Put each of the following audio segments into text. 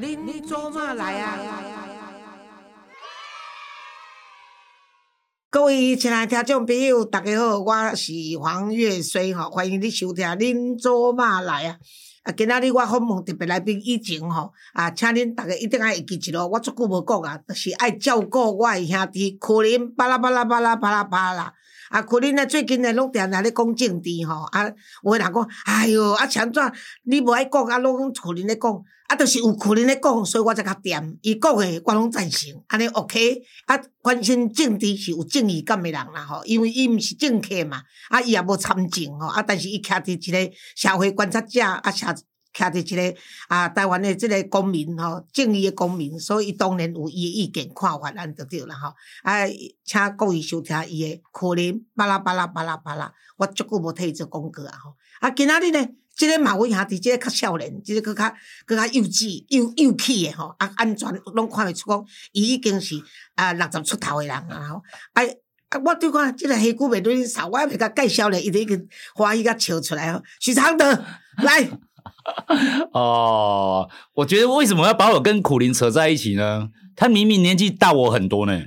恁做嘛来啊？各位亲爱听众朋友，大家好，我是黄月水吼，欢迎你收听《恁做嘛来啊》。啊，今仔日我访问特别来宾以前吼，啊，请恁大家一定爱会记一咯。我足久无讲啊，就是爱照顾我诶兄弟，可能巴拉巴拉巴拉巴拉巴拉。啊，可能呢最近呢拢定定咧讲政治吼，啊，有诶人讲，哎哟，啊，像怎你无爱讲，啊，拢可能咧讲。啊，就是有可能咧讲，所以我才较掂。伊讲诶，我拢赞成，安尼 OK。啊，关心政治是有正义感诶人啦吼，因为伊毋是政客嘛，啊，伊也无参政吼，啊，但是伊徛伫一个社会观察者，啊，徛徛伫一个啊，台湾的即个公民吼，正义的公民，所以伊当然有伊的意见看法，安就对啦吼。啊，请各位收听伊的可能巴拉巴拉巴拉巴拉，我足久无替伊做广告啊吼。啊，今仔日呢？即个嘛，阮兄弟，即个较少年，即个佫较佫较幼稚、幼幼气诶吼，啊，安全拢看袂出讲，伊已经是啊六十出头诶人啊吼。啊啊，我对看即个黑姑袂对少，我还袂甲介绍咧，伊就已经欢喜甲笑出来吼。许常德，来。哦，我觉得为什么要把我跟苦林扯在一起呢？他明明年纪大我很多呢。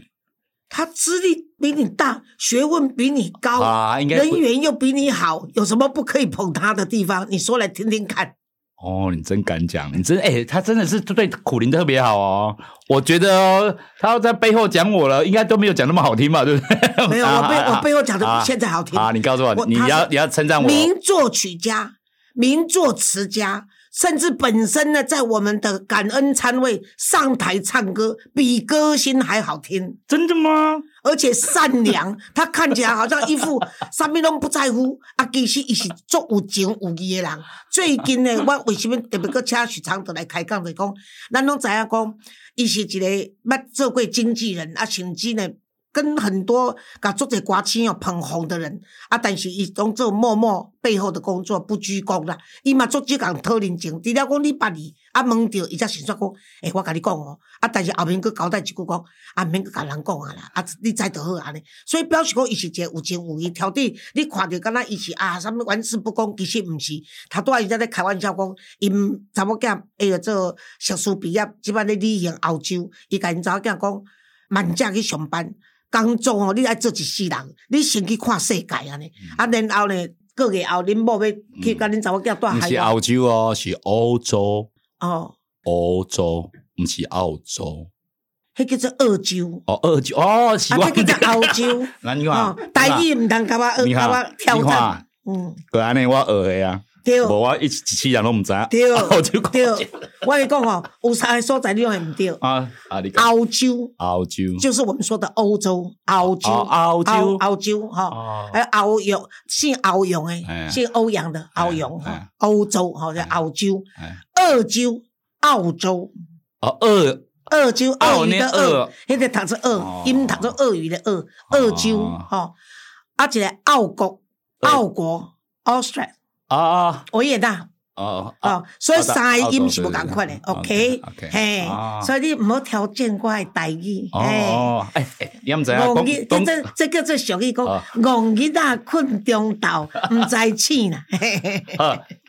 他资历比你大，学问比你高，人缘又比你好，有什么不可以捧他的地方？你说来听听看。哦，你真敢讲，你真哎，他真的是对苦林特别好哦。我觉得哦他要在背后讲我了，应该都没有讲那么好听吧？对不对？没有，我背 我背后讲的比现在好听。啊，你告诉我，你要你要称赞我，名作曲家，名作词家。甚至本身呢，在我们的感恩餐会上台唱歌，比歌星还好听，真的吗？而且善良，他看起来好像一副 啥物拢不在乎，啊，其实伊是足有情有义的人。最近呢，我为什么特别搁请许昌德来开讲，就讲，咱拢知影讲，伊是一个捌做过经纪人，啊，甚至呢。跟很多甲做者歌星哦捧红的人啊，但是伊拢做默默背后的工作，不鞠躬啦。伊嘛做只讲讨人情，除了讲你捌伊，啊问着伊才想说讲，诶，我甲你讲哦，啊，但是后面佫交代一句讲，啊，免佫甲人讲啊啦，啊，你知就好安尼。所以表示讲，伊是一个有情有义，挑底你看着敢若伊是啊，啥物玩世不恭，其实毋是。他拄仔伊在咧开玩笑讲，因查某囝会个做硕士毕业，即摆咧旅行澳洲，伊甲因查某囝讲，慢只去上班。工作哦，你爱做一世人，你先去看世界安尼。啊，然后呢，个月后恁某要去甲恁查某囝带孩子。是澳洲哦，是欧洲。哦。欧洲，毋是澳洲。迄叫做澳洲。哦，澳洲哦，是。啊，迄叫做澳洲。那你看，台语毋通甲我学，甲我挑战。嗯。个安尼我学诶啊。对，无我一一世人拢毋知。影。对，对，我跟你讲哦，有三个所在你拢会毋对。啊，澳洲，澳洲，就是我们说的欧洲，澳洲，澳洲，澳洲，哈，还有欧阳，姓欧阳诶，姓欧阳的欧洲，哈，叫澳洲，澳洲，澳洲，哦，澳，澳洲，鳄鱼的鳄，迄个读作鳄，音读作鳄鱼的鳄，澳洲，哈，啊，一个澳国，澳国，Australia。啊，我也大哦哦，所以三个音是不共款的，OK，嘿，所以你唔好挑战我的台语，哦，哎哎，你唔知啊？戆日，这这这叫做俗语讲，戆日啊困中道，唔知醒啦。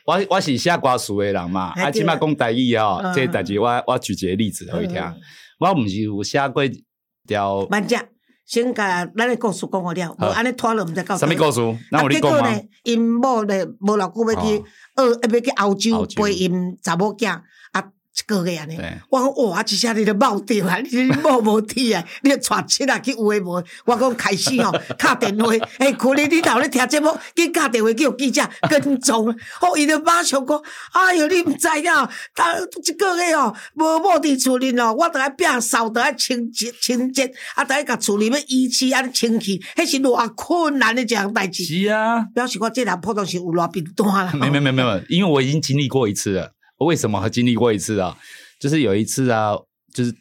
我我是写歌词的人嘛，啊，起码讲台语哦，这代志我我举几个例子可以听，我唔是有写过条。先甲咱的故事讲好了，无安尼拖了，毋知到。啥物故事？那，结果呢，因某呢无偌久要去，呃，要去澳洲陪因查某囝。一个月安尼，我讲哇，一下你就冒掉啊！你冒无体啊！你带七啊去有诶无？我讲开始哦，敲电话，诶，可能你头咧听节目，去敲电话叫记者跟踪，哦，伊就马上讲，哎哟，你毋知影，他一个月哦，无某伫厝里哦，我着爱摒扫，着爱清洁清洁，啊，着爱甲厝里要仪器安尼清气，迄是偌困难的一项代志。是啊，表示我这人普通是有偌贫惰啦。没没没没有，因为我已经经历过一次了。为什么经历过一次啊？就是有一次啊，就是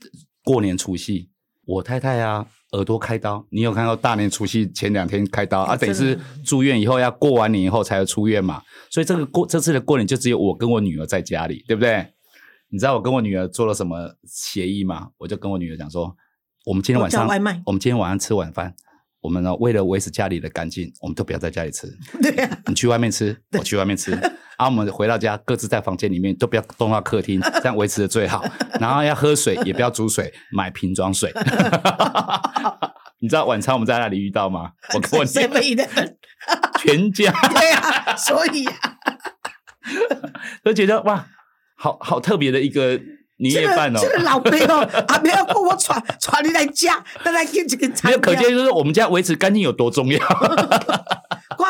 过年除夕，我太太啊耳朵开刀。你有看到大年除夕前两天开刀啊？等于是住院以后要过完年以后才要出院嘛。所以这个过这次的过年就只有我跟我女儿在家里，对不对？你知道我跟我女儿做了什么协议吗？我就跟我女儿讲说，我们今天晚上我们今天晚上吃晚饭，我们呢为了维持家里的干净，我们都不要在家里吃。对呀，你去外面吃，我去外面吃。啊，我们回到家各自在房间里面都不要动到客厅，这样维持的最好。然后要喝水也不要煮水，买瓶装水。你知道晚餐我们在那里遇到吗？我跟我姐妹的？全家对啊，所以啊，都觉得哇，好好特别的一个年这个夜饭哦。这个老辈哦，还没有跟我传传你来家，再来给这个没餐有，可见就是我们家维持干净有多重要。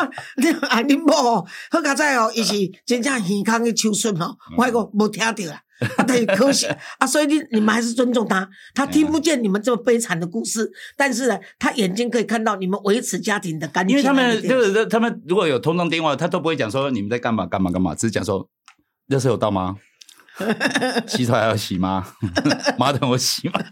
我 你啊，恁某哦，好佳哉哦，伊是真正耳康的手顺哦，我还讲无听到啦。啊，但是可惜啊，所以你你们还是尊重他，他听不见你们这么悲惨的故事，但是呢，他眼睛可以看到你们维持家庭的干净。因为他们对就是他们如果有通通电话，他都不会讲说你们在干嘛干嘛干嘛，只是讲说热水有到吗？洗头还要洗吗？马桶我洗吗？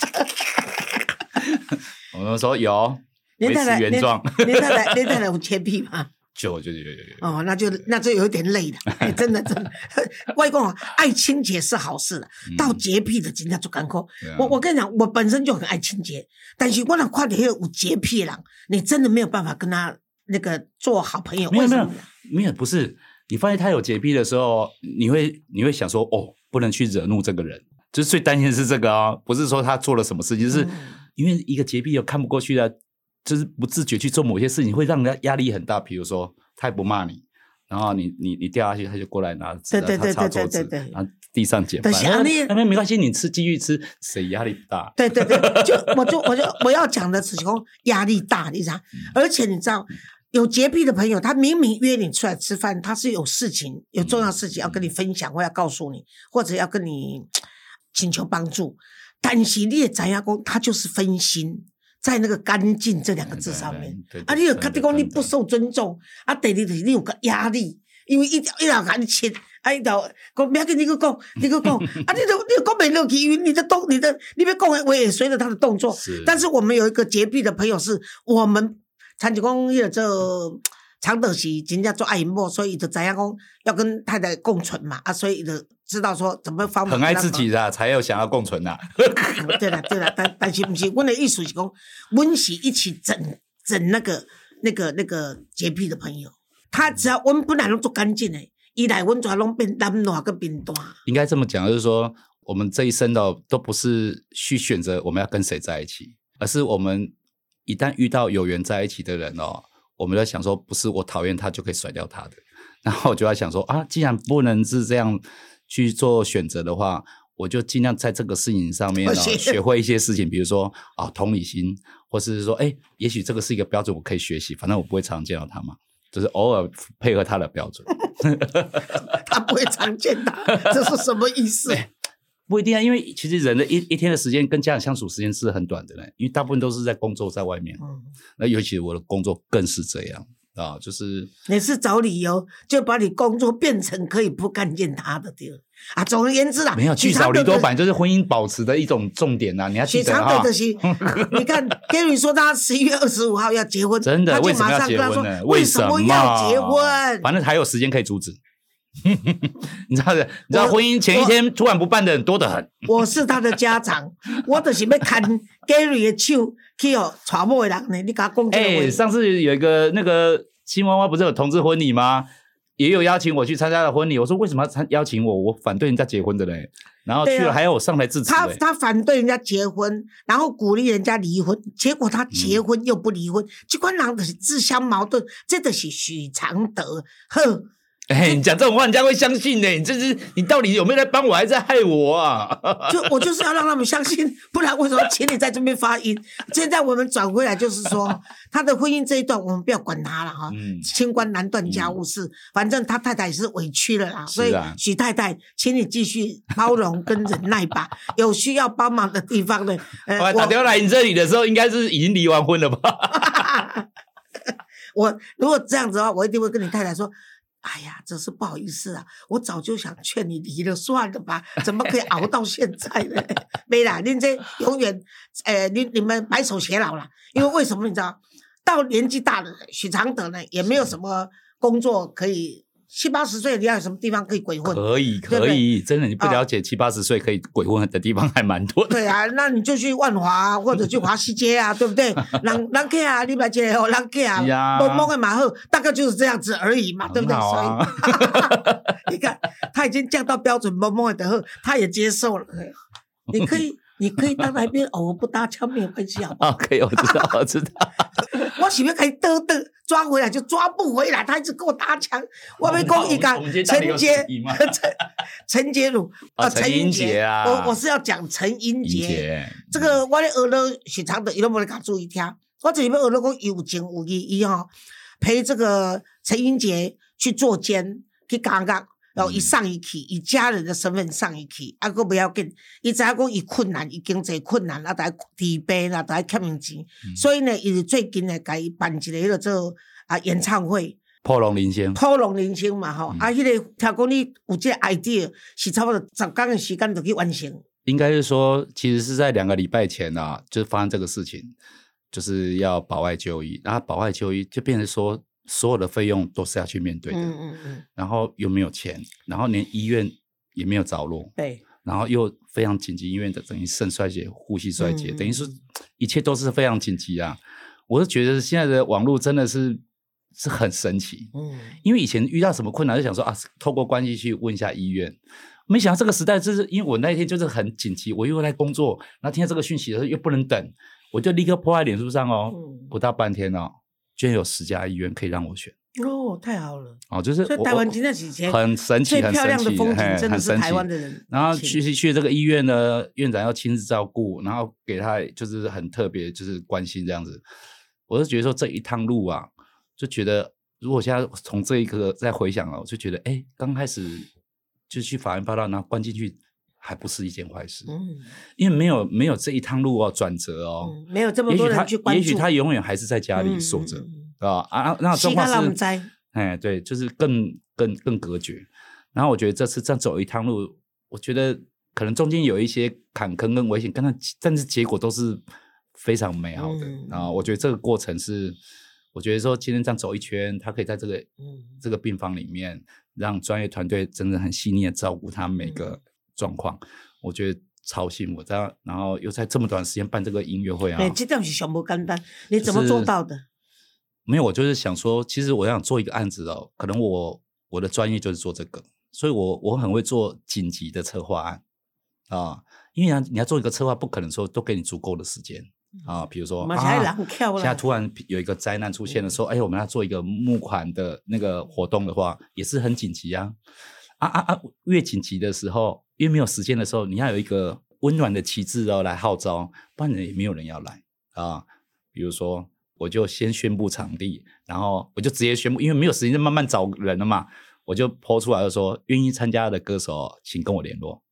我们说有，维持原状。你太太，你太太有洁癖吗？就就就就就哦，那就那就有点累的，哎真的真的。外公啊，爱清洁是好事的，到洁癖的真正就艰苦。对啊我我跟你讲，我本身就很爱清洁，但是我若看到那个有洁癖的人，你真的没有办法跟他那个做好朋友。没有没有？没有，不是你发现他有洁癖的时候，你会你会想说哦，不能去惹怒这个人，就是最担心的是这个哦，不是说他做了什么事情，就是嗯因为一个洁癖又看不过去的，就是不自觉去做某些事情，会让人家压力很大。比如说他也不骂你，然后你你你掉下去，他就过来拿纸对对对对对桌子对后地上捡但饭，是啊你那那没关系，你吃继续吃，谁压力不大？对对对，就我就我就我要讲的是说压力大，你知道？嗯而且你知道，有洁癖的朋友，他明明约你出来吃饭，他是有事情、有重要事情要跟你分享，或要告诉你，或者要跟你 请求帮助，但是你也知影讲，他就是分心在那个干净这两个字上面。对，对啊，你有看你讲你不受尊重，啊，第二就是你有个压力，因为一一两甲你切，啊，一条讲不要跟，你去讲，你去讲，啊，你都你都讲不落去，因为你的动，你的你别讲的话也随着他的动作。是，但是我们有一个洁癖的朋友，是我们参几公迄个做常德是真正做爱某，所以就知影讲要跟太太共存嘛，啊，所以就知道说怎么方法很爱自己的才有想要共存 呐。对了对了，但但是不是，我的意思是讲，温是一起整整那个那个那个洁癖的朋友，他只要温本来拢做干净的，一来阮全拢变蓝烂跟变淡。应该这么讲，就是说，我们这一生的都不是去选择我们要跟谁在一起，而是我们一旦遇到有缘在一起的人哦，我们在想说，不是我讨厌他就可以甩掉他的，然后我就在想说啊，既然不能是这样去做选择的话，我就尽量在这个事情上面、哦、我学学会一些事情，比如说啊同理心，或是说哎，也许这个是一个标准，我可以学习，反正我不会常见到他嘛。就是偶尔配合他的标准，他不会常见他，这是什么意思？不一定啊，因为其实人的一一天的时间跟家人相处时间是很短的嘞，因为大部分都是在工作在外面。嗯，那尤其我的工作更是这样啊，就是你是找理由就把你工作变成可以不看见他的地儿啊。总而言之啦，没有聚少离多版，就是婚姻保持的一种重点呐、啊。你要记许得哈常德的，是，你看 Gary 说他十一月二十五号要结婚，真的他就为什么要结马上跟他说婚呢？为什什么要结婚？反正还有时间可以阻止。你知道的，你知道婚姻前一天突然不办的人多得很。我是他的家长，我就是要看 Gary 的手去哦，娶某的人呢。你讲这哎、上次有一个那个新娃娃不是有同志婚礼吗？也有邀请我去参加了婚礼。我说为什么要参邀请我？我反对人家结婚的嘞。然后去了还要我上台致辞嘞。他他反对人家结婚，然后鼓励人家离婚，结果他结婚又不离婚，这款人就是自相矛盾，这的是许常德。呵，哎、你讲这种话，人家会相信呢、你这是你到底有没有在帮我，还是在害我啊？就我就是要让他们相信，不然为什么请你在这边发音？现在我们转回来就是说，他的婚姻这一段我们不要管他了哈。嗯，清官难断家务事，反正他太太也是委屈了啦，所以许太太，请你继续包容跟忍耐吧。有需要帮忙的地方呢，呃，我打电话来你这里的时候，应该是已经离完婚了吧？我如果这样子的话，我一定会跟你太太说。哎呀，真是不好意思啊！我早就想劝你离了算了吧，怎么可以熬 到现在呢？没啦，您这永远，呃，你你们白首偕老了。因为为什么你知道？到年纪大了，许常德呢也没有什么工作可以七八十岁，你要有什么地方可以鬼混？可以可以，真的你不了解七八十岁可以鬼混的地方还蛮多的。对啊，那你就去万华啊，或者去华西街啊，对不对？人人客啊，你来这个哦，人客啊是啊，懵懵的马后，大概就是这样子而已嘛，对不对？所啊以 你看，他已经降到标准摸摸的后，他也接受了。你可以，你可以到那边偶尔不搭腔没有关系，好不好？啊，可以，我知道，我知道。我前面可以嘚嘚抓回来就抓不回来，他一直跟我搭腔。我们今天到底有 陈杰陈陈洁如啊陈英杰啊我我是要讲陈英杰。这个我咧学了许长的，伊都无咧甲注意听。我这里面学了讲有情有义，伊吼陪这个陈英杰去做监，去感觉，然后伊送伊去，以家人的身份送伊去，啊，佫不要紧，伊知影讲伊困难，伊经济困难，啊，得治病啦，得欠用钱，所以呢，伊就最近呢，甲伊办一个迄个做啊演唱会，破龙人生，普龙人生嘛吼，啊，迄、个听讲你有这个 idea，是差不多十天的时间就去完成。应该是说，其实是在两个礼拜前啊，就发生这个事情，就是要保外就医，然后保外就医就变成说，所有的费用都是要去面对的，嗯嗯嗯，然后又没有钱，然后连医院也没有着落，对，然后又非常紧急医院的，等于肾衰竭、呼吸衰竭，嗯等于是一切都是非常紧急啊！我是觉得现在的网络真的是是很神奇，嗯。因为以前遇到什么困难就想说啊，透过关系去问一下医院，没想到这个时代就是因为我那一天就是很紧急，我又在工作，然后听到这个讯息的时候又不能等，我就立刻泼在脸书上哦，嗯不到半天哦，居然有十家医院可以让我选哦，太好了！哦，就是我所以台湾我真的是以前很神奇，最很漂亮的风神奇嘿景，真的是台湾的人。然后请去去这个医院呢，院长要亲自照顾，然后给他就是很特别，就是关心这样子。我是觉得说这一趟路啊，就觉得如果现在从这一刻再回想了，我就觉得哎，刚开始就去法院报道，然后关进去，还不是一件坏事，嗯因为没有没有这一趟路哦转折哦，嗯，没有这么多人去关注，也许他永远还是在家里守着。啊啊，那膝状况是哎，对，就是更更更隔绝。然后我觉得这次这样走一趟路，我觉得可能中间有一些坎坷跟危险，但是但是结果都是非常美好的。嗯然后我觉得这个过程是，我觉得说今天这样走一圈，他可以在这个嗯这个病房里面，让专业团队真的很细腻的照顾他每嗯个状况，我觉得操心我。这样，然后又在这么短时间办这个音乐会啊，哎，这点是小不简单，你怎么做到的？没有，我就是想说，其实我想做一个案子哦，可能我我的专业就是做这个，所以我我很会做紧急的策划案啊，因为你要你要做一个策划，不可能说都给你足够的时间啊，比如说啊现在突然有一个灾难出现的时候，哎，我们要做一个募款的那个活动的话，也是很紧急啊啊啊啊！越紧急的时候，越没有时间的时候，你要有一个温暖的旗帜哦来号召，不然也没有人要来啊。比如说，我就先宣布场地，然后我就直接宣布，因为没有时间就慢慢找人了嘛，我就抛出来就说，愿意参加的歌手，请跟我联络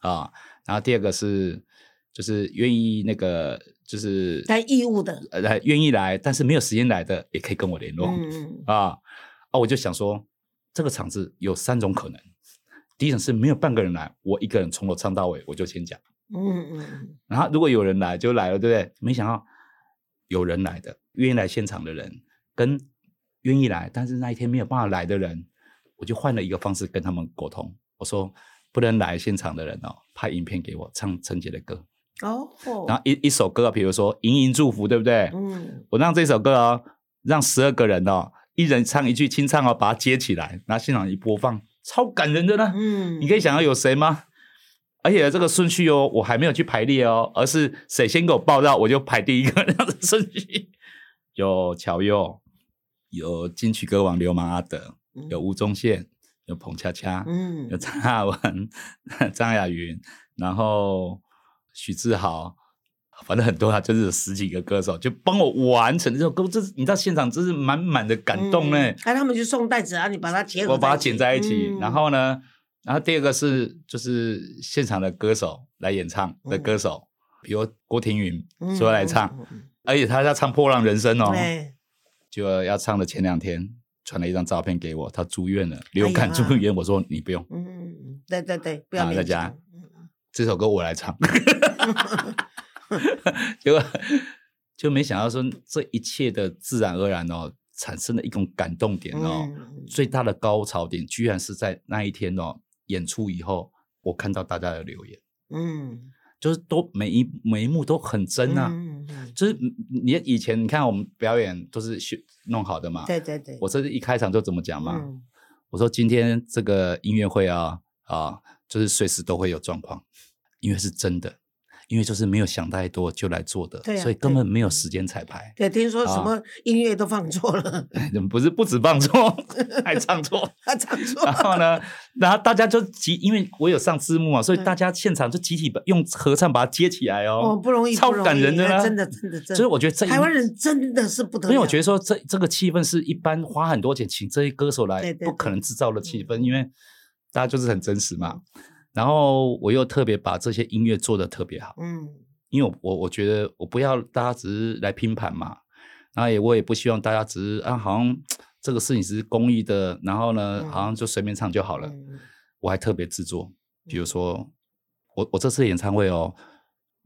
啊。然后第二个是，就是愿意那个就是来义务的，呃来愿意来，但是没有时间来的，也可以跟我联络。嗯嗯啊啊！我就想说，这个场子有三种可能。第一种是没有半个人来，我一个人从头唱到尾，我就先讲。嗯嗯嗯，然后如果有人来就来了，对不对？没想到有人来的，愿意来现场的人，跟愿意来但是那一天没有办法来的人，我就换了一个方式跟他们沟通。我说不能来现场的人哦，拍影片给我唱陈杰的歌，哦，然后一一首歌，比如说《盈盈祝福》，对不对？嗯我让这首歌哦，让十二个人哦，一人唱一句清唱哦，把它接起来，然后现场一播放，超感人的呢。嗯，你可以想到有谁吗？而且这个顺序哦，我还没有去排列哦，而是谁先给我报到，我就排第一个这样的顺序。有乔佑，有金曲歌王流氓阿德，有吴宗宪，有彭恰恰，嗯有张亚文、张雅云，然后许志豪，反正很多啊，就是有十几个歌手就帮我完成这首歌，这是你知道现场真是满满的感动呢。嗯哎，他们就送袋子啊，你把它结合，我把它剪在一起，嗯。然后呢，然后第二个是就是现场的歌手来演唱的歌手，比如郭庭云嗯说来唱，而且他要唱《破浪人生》哦，对，就要唱的前两天传了一张照片给我，他住院了，流哎感住院，我说你不用，嗯对对对，不要啊，勉大家这首歌我来唱，结果就没想到说这一切的自然而然哦，产生了一种感动点哦，嗯。最大的高潮点居然是在那一天哦，演出以后，我看到大家的留言，嗯，就是都每一每一幕都很真啊，就是你以前你看我们表演都是学弄好的嘛，对对对，我这是一开场就怎么讲嘛，嗯。我说今天这个音乐会啊啊，就是随时都会有状况，因为是真的，因为就是没有想太多就来做的，对啊所以根本没有时间彩排。对，听说什啊么音乐都放错了，不是不止放错，还唱错。还唱错然，后呢，然后大家就集，因为我有上字幕嘛，所以大家现场就集体把用合唱把它接起来哦，哦，不容易，超感人的真的真的真的，所以我觉得这台湾人真的是不得了，因为我觉得说这这个气氛是一般花很多钱请这些歌手来不可能制造的气氛，嗯因为大家就是很真实嘛。然后我又特别把这些音乐做的特别好，嗯。因为我我我觉得我不要大家只是来拼盘嘛，然后也我也不希望大家只是啊好像 这个事情只是公益的，然后呢、嗯好像就随便唱就好了。嗯。我还特别制作，比如说我我这次演唱会哦，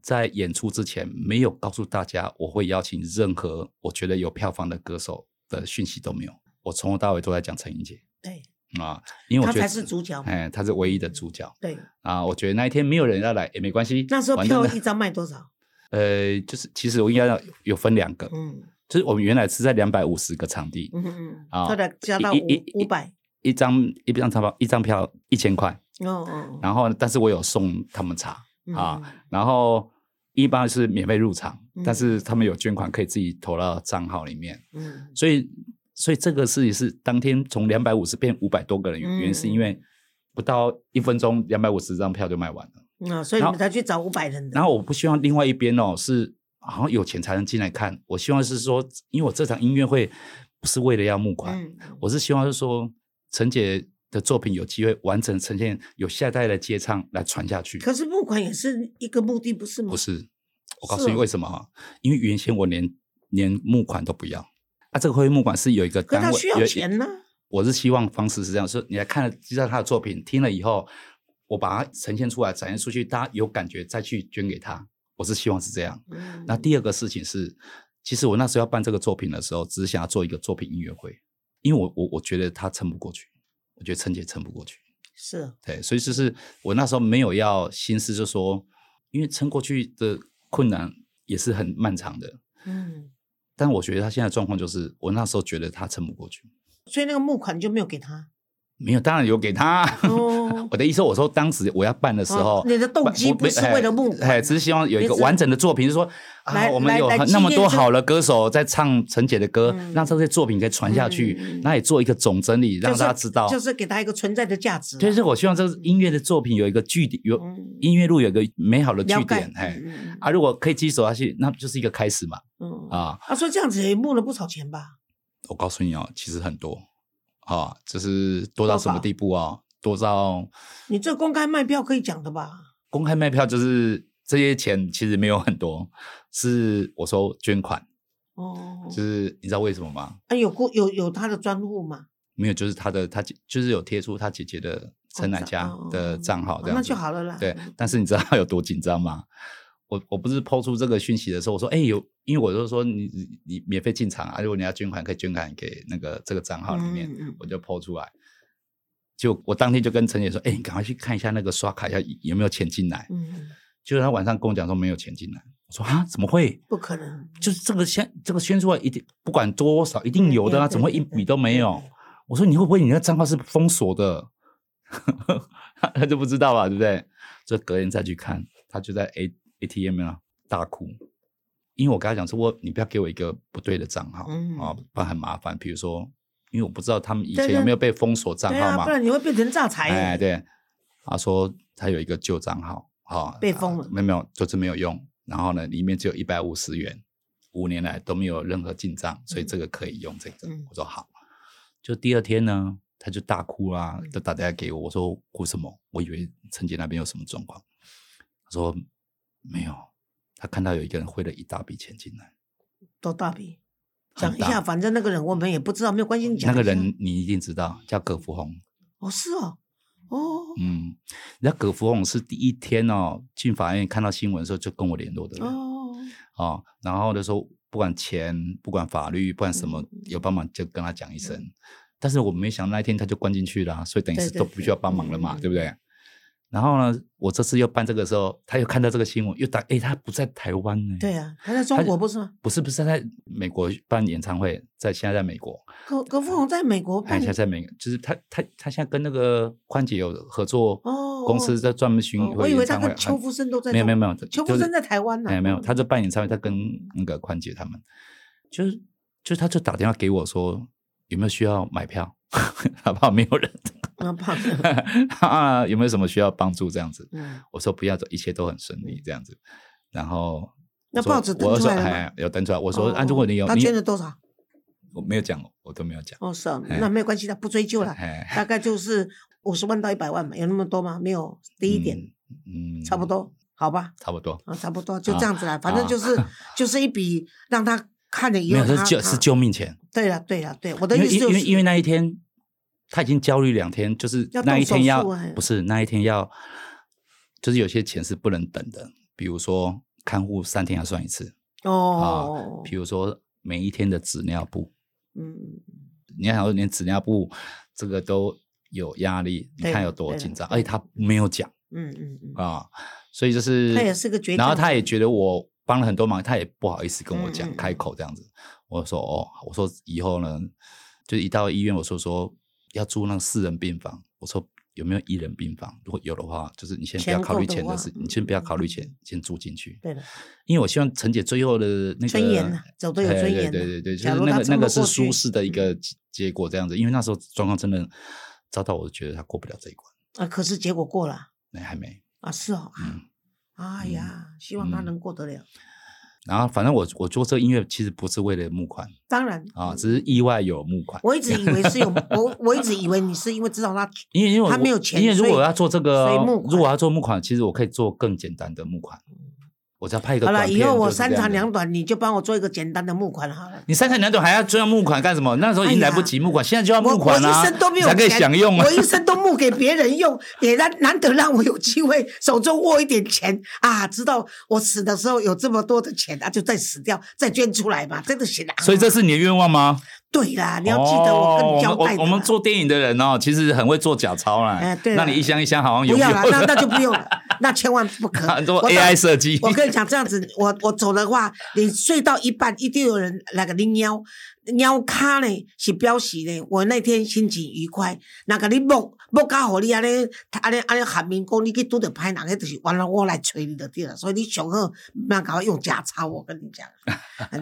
在演出之前没有告诉大家我会邀请任何我觉得有票房的歌手的讯息都没有，我从头到尾都在讲陈英杰。对啊，因为我觉得他才是主角嘛哎，他是唯一的主角对，啊，我觉得那一天没有人要来也没关系，那时候票一张卖多少？呃，就是其实我应该要有分两个，嗯就是我们原来是在两百五十个场地，嗯嗯，啊后来加到五一一百，一张一张钞票一张票一千块，哦哦，然后但是我有送他们茶啊，嗯然后一般是免费入场，嗯但是他们有捐款可以自己投到账号里面，嗯。所以所以这个事情是当天从两百五十变五百多个人，原因是因为不到一分钟，两百五十张票就卖完了。嗯啊，所以你们才去找五百人的，然后我不希望另外一边哦是好像有钱才能进来看，我希望是说，因为我这场音乐会不是为了要募款，嗯我是希望是说陈姐的作品有机会完整呈现，有下一代的接唱来传下去。可是募款也是一个目的，不是吗？不是，我告诉你为什么啊？因为原先我连连募款都不要，啊，这个会募馆是有一个单位，可他需要有钱呢。我是希望方式是这样，说你来看了知道他的作品，听了以后，我把它呈现出来，展现出去，大家有感觉再去捐给他。我是希望是这样。嗯那第二个事情是，其实我那时候要办这个作品的时候，只是想要做一个作品音乐会，因为我我我觉得他撑不过去，我觉得陈姐撑不过去。是啊对，所以就是我那时候没有要心思，就说，因为撑过去的困难也是很漫长的。嗯，但我觉得他现在状况就是，我那时候觉得他撑不过去。所以那个募款就没有给他。没有，当然有给他。哦。我的意思，我说当时我要办的时候，哦你的动机不是为了募款哎，只是希望有一个完整的作品，就是说啊，来我们有那么多好的歌手在唱陈姐的歌，嗯。让这些作品可以传下去那也做一个总整理，让大家知道。就是给他一个存在的价值啊。就是我希望这个音乐的作品有一个据点，有嗯。音乐路有一个美好的据点，哎啊，如果可以继续走下去，那就是一个开始嘛，嗯。啊，啊，所以这样子也募了不少钱吧？我告诉你哦，其实很多，啊，就是多到什么地步啊？多到你这公开卖票可以讲的吧？公开卖票，就是这些钱其实没有很多，是我说捐款，哦，就是你知道为什么吗？啊，有过有有他的专户吗？没有，就是他的他姐就是有贴出他姐姐的陈乃佳的账号这样那，就好了啦。对，但是你知道他有多紧张吗？我我不是抛出这个讯息的时候，我说哎、有，因为我就说你你你免费进场啊，如果你要捐款，可以捐款给那个这个账号里面，我就抛出来。就我当天就跟陈姐说，哎、你赶快去看一下那个刷卡要有没有钱进来。嗯，就是他晚上跟我讲说没有钱进来，我说啊怎么会？不可能，就是这个宣这个宣出来一定不管多少一定有的啊，怎么会一对笔都没有？我说你会不会你那账号是封锁的？他就不知道吧，对不对？就隔天再去看，他就在 A ATM 啊大哭，因为我跟他讲说，我你不要给我一个不对的账号嗯啊，不然很麻烦。比如说，因为我不知道他们以前有没有被封锁账号嘛不，然你会变成诈财哎，耶。对，他说他有一个旧账号，啊，被封了啊没有没有，就是没有用。然后呢，里面只有一百五十元，五年来都没有任何进账，所以这个可以用这个。嗯我说好。就第二天呢，他就大哭啦、嗯就打电话给我，我说哭什么？我以为陈姐那边有什么状况。他说没有，他看到有一个人汇了一大笔钱进来，多大笔？讲一下，反正那个人我们也不知道，没有关系。你讲那个人你一定知道，叫葛福红。哦，是哦，哦，嗯，人家葛福红是第一天哦进法院看到新闻的时候就跟我联络的人。哦，哦，然后的时候不管钱，不管法律，不管什嗯么有帮忙就跟他讲一声。但是我没想那一天他就关进去了啊、所以等于是都不需要帮忙了嘛，对不对？然后呢，我这次又办这个时候，他又看到这个新闻，又打，诶，他不在台湾呢。对啊，他在中国不是吗？不是不是他在美国办演唱会，在现在在美国，葛葛富红在美国哎，办现在在美，就是他他他现在跟那个宽姐有合作哦公司在专门巡哦回。我以为他跟邱福生都在中没有没有没有，邱福生在台湾呢没有，没有，他在办演唱会，他跟那个宽姐他们，就是就是他就打电话给我说有没有需要买票，好不好？没有人，啊胖，啊，有没有什么需要帮助这样子？嗯，我说不要，一切都很顺利这样子。然后那报纸登我说出来了有登出来。我说啊，如果你有他捐了多少？我没有讲，我都没有讲。哦，是啊，哎那没有关系的，不追究了，哎，大概就是五十万到一百万嘛，有那么多吗？没有，低一点，嗯，嗯差不，多，好吧？差不多。啊，差不多就这样子啦，反正就是就是一笔让他看了以没有，后他，他是救是救命钱，对了对了对，我的意思就是因为因为那一天他已经焦虑两天，就是那一天要不是那一天要，就是有些钱是不能等的，比如说看护三天要算一次。哦啊哦，，比如说每一天的纸尿布，嗯，你要想说连纸尿布这个都有压力，你看有多紧张，而且他没有讲。嗯嗯嗯，啊，所以就是他也是个倔然后他也觉得我帮了很多忙，他也不好意思跟我讲、嗯嗯嗯。开口这样子。我说哦，我说以后呢，就一到医院，我说说要住那个四人病房，我说有没有一人病房？如果有的话，就是你先不要考虑钱的事，你先不要考虑钱，先住进去。对的，因为我希望陈姐最后的那个尊严呐走得有哎尊严呐对对对对，就是那个那个是舒适的一个结结果这样子。因为那时候状况真的糟到我觉得他过不了这一关，啊，可是结果过了那还没。啊，是哦，嗯啊，哎呀，希望他嗯能过得了。然后反正我我做这个音乐其实不是为了募款当然啊，嗯只是意外有募款。我一直以为是有我，我一直以为你是因为知道他因为因为我他没有钱因为如果要做这个如果要做募款，其实我可以做更简单的募款，我只要拍一个好了，片以后我三长两短，你就帮我做一个简单的募款好了。你三长两短还要追要募款干什么？那时候已经来不及募款，现在就要募款啊，我一生都没有才可以钱享用啊我。一生都募给别人用，也难难得让我有机会手中握一点钱啊！知道我死的时候有这么多的钱啊，就再死掉，再捐出来吧，真的行啊。所以这是你的愿望吗？对啦，你要记得我跟你交代我们我我们做电影的人哦，其实很会做假钞啦。哎对那你一箱一箱好像有不要了，那那就不用了，那千万不可。很多 AI 设计。我跟你讲，这样子，我我走的话，你睡到一半，一定有人来个你喵喵卡呢，是标示呢，我那天心情愉快。那个你摸摸到互你安尼安尼安尼喊名讲，你去拄着歹人，迄就是完了我来催你就对了。所以你上好不要搞用假钞，我跟你讲，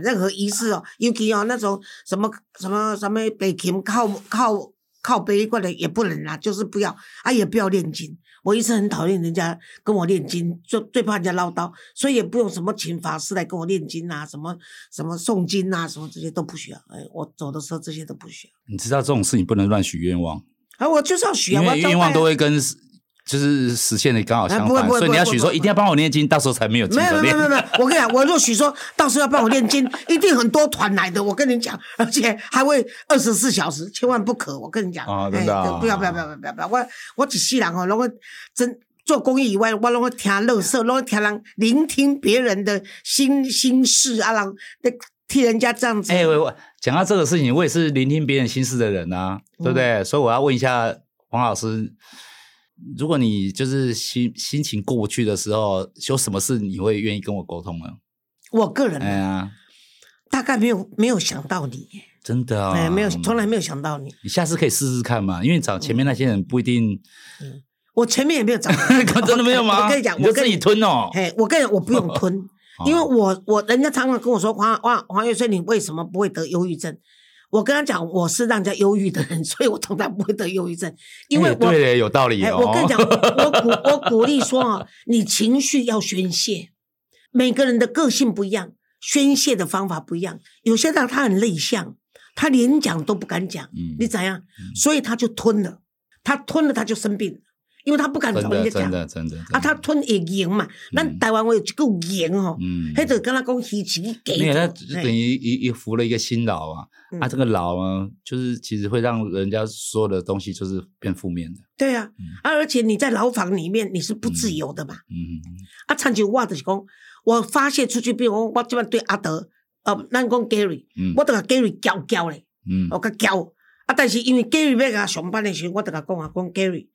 任何仪式哦，尤其哦那种什么什么什么北琴靠靠靠背过来也不能啦，就是不要啊，也不要念经。我一直很讨厌人家跟我念经，最最怕人家唠叨，所以也不用什么请法师来跟我念经啊，什么什么诵经啊，什么这些都不需要。哎，我走的时候这些都不需要。你知道这种事情不能乱许愿望，啊，我就是要许愿，因为愿望都会跟就是实现的刚好相反，所以你要许说一定要帮我念经，到时候才没有没有。没有没有，我跟你讲，我若许说到时候要帮我念经，一定很多团来的。我跟你讲，而且还会二十四小时，千万不可。我跟你讲，啊真的不要不要不要不要不要！我我一世人哦，如果真做公益以外，我拢会听乐色，拢会听人聆听别人的心心事啊，让替人家这样子。哎、我我讲到这个事情，我也是聆听别人心事的人啊，对不对？所以我要问一下黄老师，如果你就是心心情过不去的时候，有什么事你会愿意跟我沟通呢？我个人、哎呀，大概没有没有想到你，真的啊、哎，没有，从来没有想到你。你下次可以试试看嘛，因为找前面那些人不一定，我前面也没有找 真的没有吗？我跟你讲，我跟你吞哦。嘿，我跟你，我不用吞，因为我我人家常常跟我说黄黄黄月水，你为什么不会得忧郁症？我跟他讲，我是让人家忧郁的人，所以我从来不会得忧郁症，因为我。哎对，有道理。我跟你讲，我鼓我鼓励说啊，你情绪要宣泄，每个人的个性不一样，宣泄的方法不一样。有些人他很内向，他连讲都不敢讲，嗯你怎样？所以他就吞了，他吞了他就生病了，因为他不敢找人家讲。真的真的啊，他吞会赢嘛。咱台湾我有一句赢吼，嗯，迄就跟他讲鱼池给没有，他走只是等于一一服了一个新老啊。嗯。啊，这个老啊，就是其实会让人家所有的东西就是变负面的。对啊，啊，而且你在牢房里面你是不自由的嘛。嗯，啊，长久我就是讲，我发泄出去，比如讲我这边对阿德，呃，咱讲 Gary，嗯。我都甲 Gary 教教咧，嗯。我甲教啊，但是因为 Gary 要甲他上班的时候，我都甲讲啊，讲 Gary，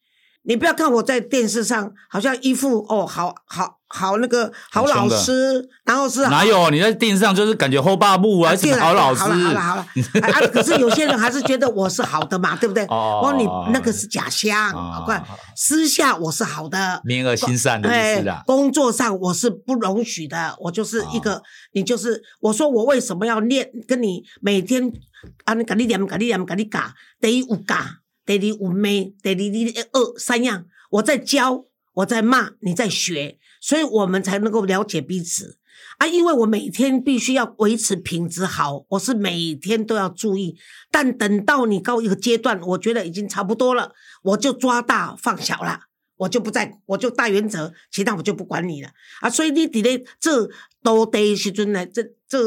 你不要看我在电视上好像一副哦，好好好那个好老师，然后是哪有你在电视上就是感觉后爸部啊，什对啦么好老师好了好了好了，可是有些人还是觉得我是好的嘛，对不对？哦。我说你那个是假象，哦。快私下我是好的。面恶心善的意思啦。工作上我是不容许的，我就是一个，你就是我说我为什么要练，跟你每天啊，你给你念，给你念，给你教，等于有教，第二有骂，第二你二三样，我在教，我在骂，你在学，所以我们才能够了解彼此。啊，因为我每天必须要维持品质好，我是每天都要注意。但等到你到一个阶段，我觉得已经差不多了，我就抓大放小了，我就不再，我就大原则，其他我就不管你了啊。所以你伫咧做土地的时阵呢，这这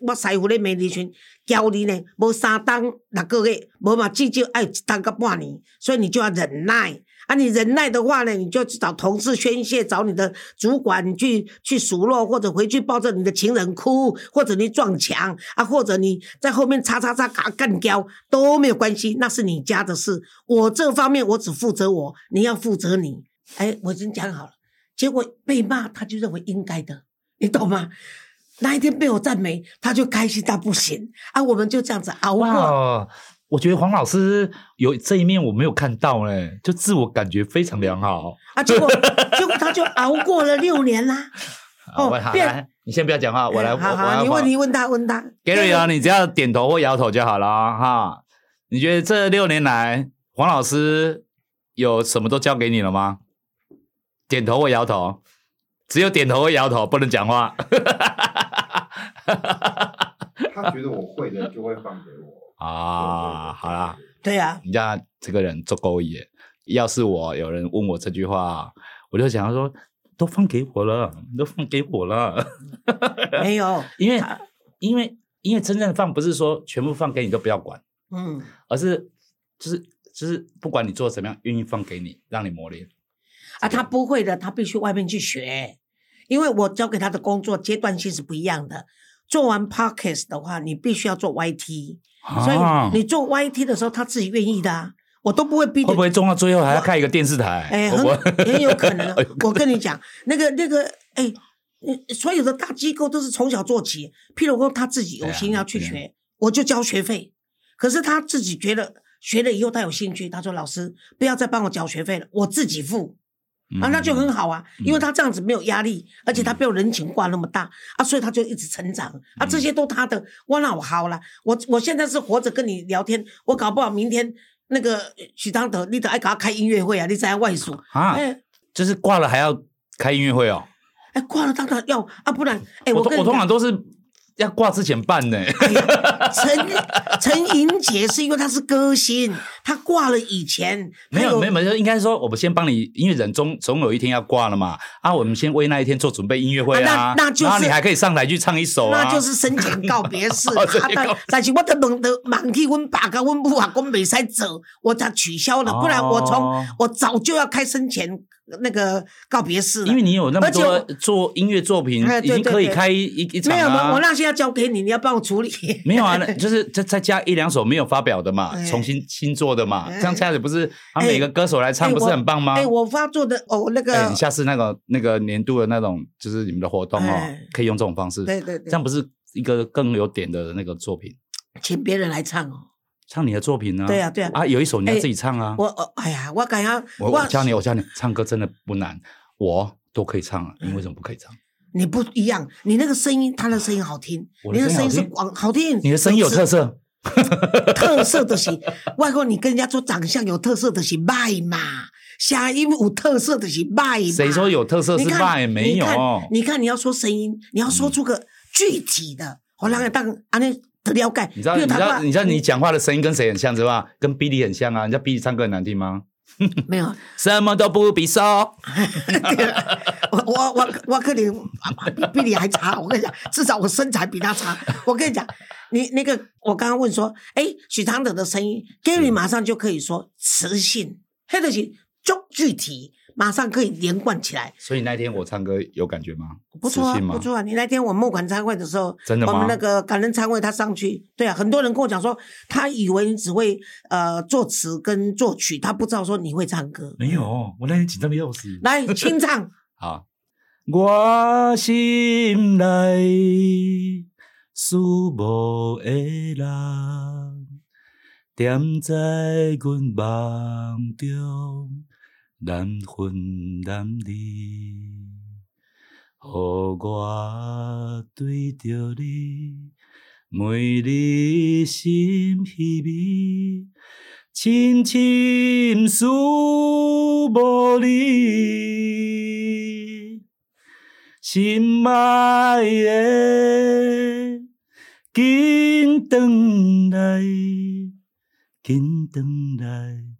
我师傅咧美时群教你呢，无三当六个月，无嘛至少爱一当个半年，所以你就要忍耐。啊，你忍耐的话呢，你就去找同事宣泄，找你的主管去去数落，或者回去抱着你的情人哭，或者你撞墙啊，或者你在后面叉叉叉嘎干掉都没有关系，那是你家的事。我这方面我只负责我，你要负责你。哎，我已经讲好了，结果被骂他就认为应该的，你懂吗？那一天被我赞美，他就开心到不行啊！我们就这样子熬过。哇，我觉得黄老师有这一面我没有看到嘞，就自我感觉非常良好。啊，结果结果他就熬过了六年啦。哦，来，你先不要讲话，我来，我好好，你问你问他问他 Gary 啊，你只要点头或摇头就好了啊哈。你觉得这六年来，黄老师有什么都交给你了吗？点头或摇头，只有点头或摇头，不能讲话。他觉得我会的就会放给我。啊，好啦，对啊，人家这个人做勾引。要是我有人问我这句话，我就想说，都放给我了，都放给我了，没有，因为因为因为真正放不是说全部放给你都不要管，嗯，而是就是就是不管你做什么样，愿意放给你，让你磨练。啊，他不会的，他必须外面去学，因为我交给他的工作阶段性是不一样的。做完 podcast 的话，你必须要做 YT，所啊以你做 YT 的时候，他自己愿意的啊，我都不会逼着会不会中到最后还要开一个电视台？哎，很很有可能。我跟你讲，那个那个，哎，呃所有的大机构都是从小做起。譬如说，他自己有心要去学，我就交学费。可是他自己觉得学了以后他有兴趣，他说：“老师，不要再帮我交学费了，我自己付。”啊，那就很好啊，因为他这样子没有压力，而且他不用人情挂那么大啊，所以他就一直成长啊，这些都他的，我那我好了，我我现在是活着跟你聊天，我搞不好明天那个许昌德，你得爱给他开音乐会啊，你在外属，啊，哎。就是挂了还要开音乐会哦。哎，挂了当然要啊，不然哎，我通我通常都是要挂之前办呢。陈 陈莹杰是因为他是歌星，他挂了以前没有没有没有，应该说我们先帮你，因为人总总有一天要挂了嘛。啊，我们先为那一天做准备音乐会啊，啊那那就是然后你还可以上台去唱一首啊。那就是生前告别式 哦啊但是我都问的忙去阮爸跟阮母啊，讲袂使走，我才取消了，不然我从哦我早就要开生前那个告别式。因为你有那么多做音乐作品，哎已对对对经可以开一一场没有，我啊我。那些要交给你，你要帮我处理。没有啊，那 就是再再加一两首没有发表的嘛，哎重新新做的嘛，哎这样下子不是他哎每个歌手来唱，不是很棒吗？哎，我发作的哦，那哎，个你下次那个那个年度的那种，就是你们的活动哦哎，可以用这种方式，对对对这样不是一个更有点的那个作品，请别人来唱哦。唱你的作品呢？对啊对啊啊，有一首你要哎自己唱啊。我哦，哎呀，我感觉我我教你，我教你，唱歌真的不难，我都可以唱啊，你为什么不可以唱？你不一样，你那个声音，他的声音好听，你的声音是广好听，你的声音有特色，特色的是，外国你跟人家说长相有特色的是卖嘛，声音有特色的是卖嘛。谁说有特色是卖？没有你，看，你看你要说声音，你要说出个具体的，我让人当安尼得了解。你知道你知道你知道你讲话的声音跟谁很像是吧？跟 Billy 很像啊，人家 Billy 唱歌很难听吗？没有？什么都不必说，我我我我跟你比比你还差。我跟你讲，至少我身材比他差。我跟你讲，你那个我刚刚问说，哎，许常德的声音，Gary 马上就可以说磁性，黑的是足具体，马上可以连贯起来。所以那天我唱歌有感觉吗？不错啊不错啊！你那天我们募款参会的时候，真的吗我们那个感恩参会，他上去，对啊，很多人跟我讲说，他以为你只会呃作词跟作曲，他不知道说你会唱歌。没有，我那天紧张的要死。来清唱，好，我心内思无的人，踮在阮梦中，难分难离。予我对着你，每日心稀微，深深思无离。心爱的，紧转来，紧转来，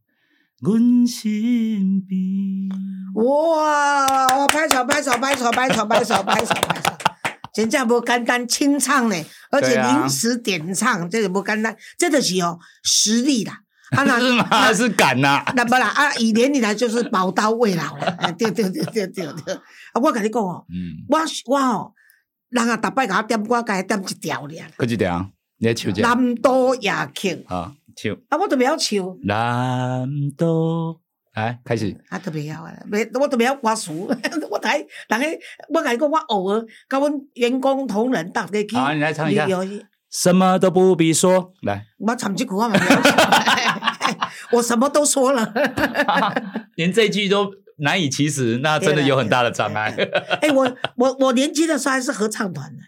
阮身边。哇！拍手拍手拍手拍手拍手拍手拍手，真正无简单清唱呢，而且临时点唱，这个不简单，这就是哦实力啦。啊那是吗？那 是敢呐、那不啦啊，以年你来就是宝刀未老了，哎 对对对对对对。啊，我跟你讲哦，嗯，我我哦，人啊，逐摆甲我点歌，甲伊点一条尔。过一条，你来唱一下南都夜曲，啊，唱。啊，我都袂晓唱，南都来开始。啊，都袂晓啊，袂，我都袂晓歌词，我台人个，我甲你讲，我偶尔甲阮员工同仁大家去，好你来唱一下。什么都不必说，来，我唱这句我嘛 我什么都说了。连这句都难以启齿，那真的有很大的障碍。哎、我我我年轻的时候还是合唱团的，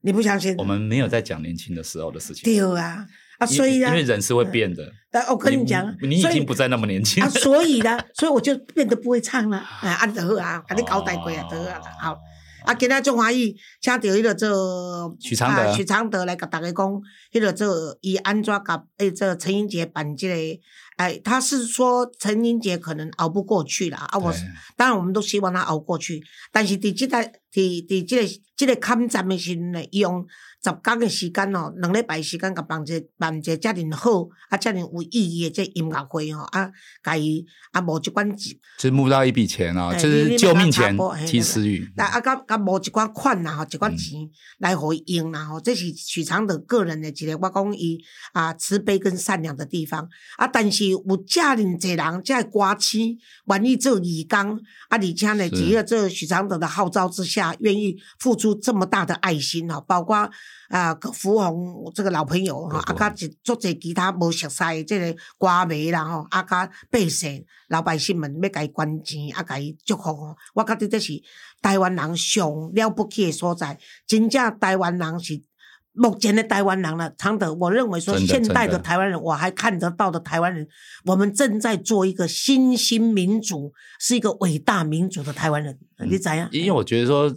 你不相信？我们没有在讲年轻的时候的事情，对啊，啊，所以呢，因为人是会变的。但我跟你讲，你你已经不再那么年轻啊，。所以呢，所以我就变得不会唱了。哎，啊，就好啊，啊，你交代过啊，就好啊。好，啊，今仔中华义请到迄个做许常德啊许常德来甲大家讲，迄个做伊安怎甲诶这陈英杰办这个，哎，他是说陈英杰可能熬不过去了。啊，我对当然我们都希望他熬过去，但是伫即、个伫伫即个即、个抗战的时阵呢，伊用十天的时间哦，两礼拜时间甲办一个办一个遮尔好啊，遮尔有意义的这音乐会吼啊，甲伊啊无一款就是募到一笔钱啊，哎就是救命钱及时雨。啊啊，甲甲无一款款啦吼，一款钱来互伊用啦吼，这是许常德个人的一个，我讲伊啊慈悲跟善良的地方啊。但是有遮尔济人，遮歌星愿意做义工啊，而且呢，是伫个这许常德的号召之下，愿意付出这么大的爱心哦，包括啊葛福宏这个老朋友吼，啊，葛福甲一足侪其他无熟悉的这个歌迷啦吼，啊，甲百姓老百姓们要甲伊捐钱，啊，甲伊祝福吼，我觉得这是台湾人上了不起的所在，真正台湾人是。目前的台湾人呢，常德，我认为说现代的台湾人，我还看得到的台湾人，我们正在做一个新兴民主，是一个伟大民主的台湾人。你怎样？因为我觉得说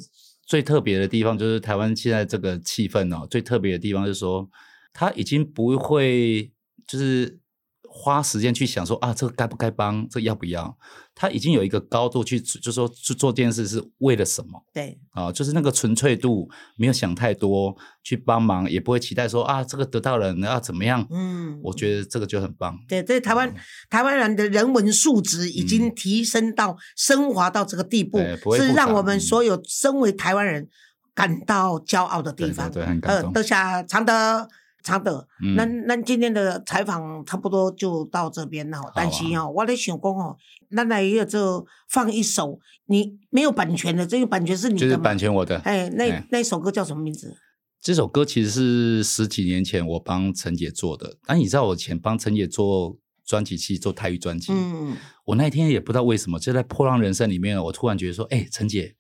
最特别的地方就是台湾现在这个气氛哦，最特别的地方就是说，他已经不会就是花时间去想说啊，这个该不该帮，这个要不要，他已经有一个高度去，就说去做这件事是为了什么对，啊？就是那个纯粹度，没有想太多，去帮忙，也不会期待说啊，这个得到人要怎么样。嗯，我觉得这个就很棒。对，这台湾、台湾人的人文素质已经提升到、升华到这个地步是让我们嗯所有身为台湾人感到骄傲的地方。对对对，很感呃，动。多谢常德，常德。嗯那那今天的采访差不多就到这边了。但是哦，我在想讲哦，咱来一个就放一首你没有版权的，这个版权是你的就是版权我的。哎，那哎那首歌叫什么名字？这首歌其实是十几年前我帮陈姐做的。那、你知道我以前帮陈姐做专辑，其实做台语专辑。嗯，我那天也不知道为什么，就在《破浪人生》里面，我突然觉得说，哎、陈姐，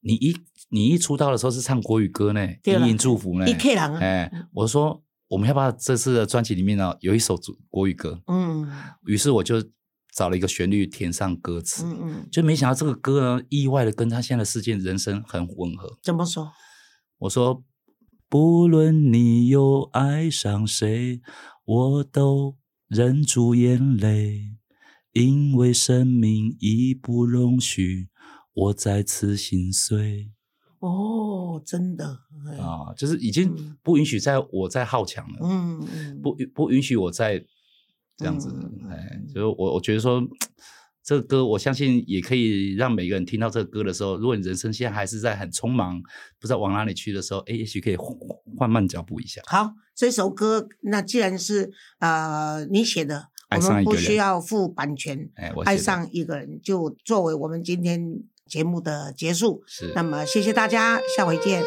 你一你一出道的时候是唱国语歌呢，对啦隐隐祝福呢。一 K 郎啊，哎，我说我们要不要这次的专辑里面呢有一首主国语歌？嗯于是我就找了一个旋律填上歌词，嗯嗯，就没想到这个歌呢，意外的跟他现在的世界人生很吻合。怎么说？我说不论你又爱上谁，我都忍住眼泪，因为生命已不容许我再次心碎。哦，真的，哎啊，就是已经嗯不允许在我在好强了，嗯嗯，不不允许我再这样子，嗯哎，就是我我觉得说，这个歌我相信也可以让每个人听到这个歌的时候，如果你人生现在还是在很匆忙，不知道往哪里去的时候，哎，也许可以缓缓慢脚步一下。好，这首歌那既然是呃你写的，我们不需要付版权。哎，我爱上一个人，就作为我们今天节目的结束。是那么谢谢大家，下回见。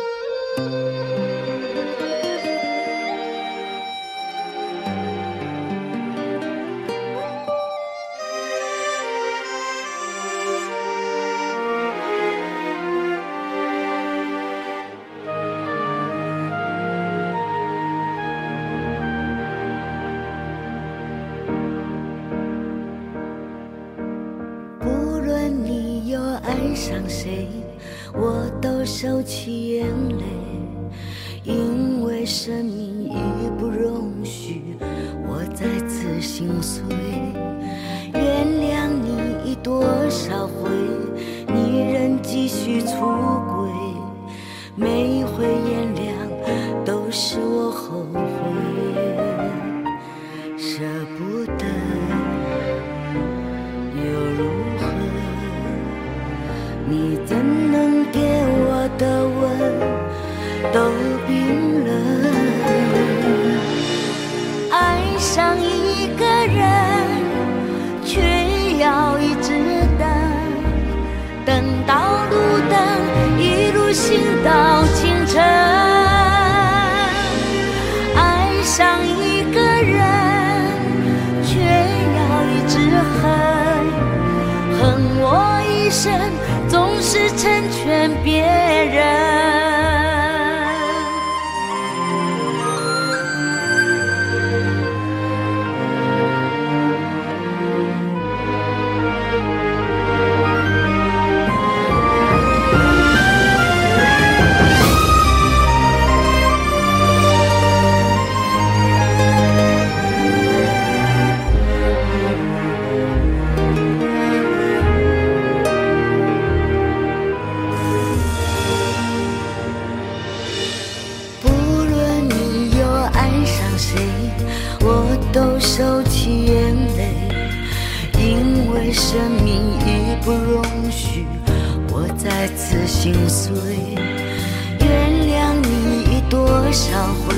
多少回，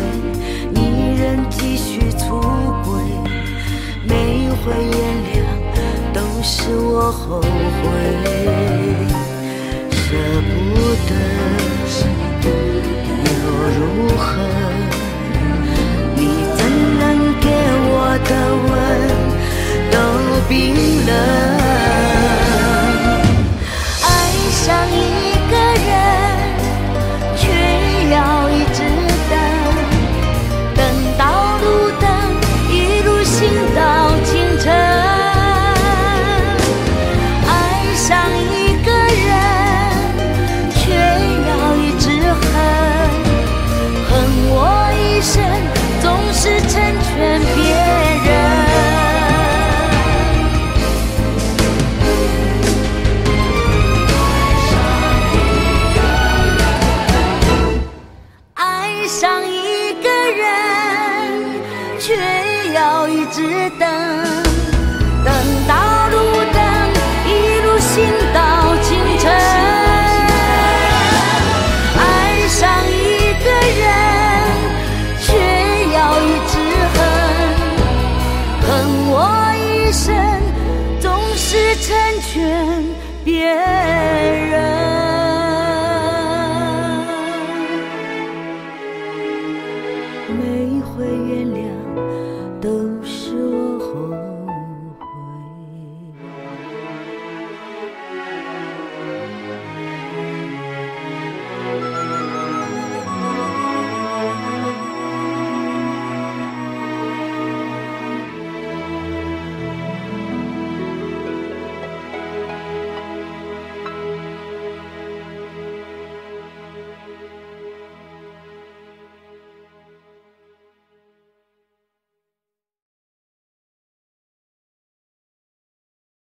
你仍继续出轨，每回原谅都是我后悔，舍不得。又如何？你怎能给我的吻都冰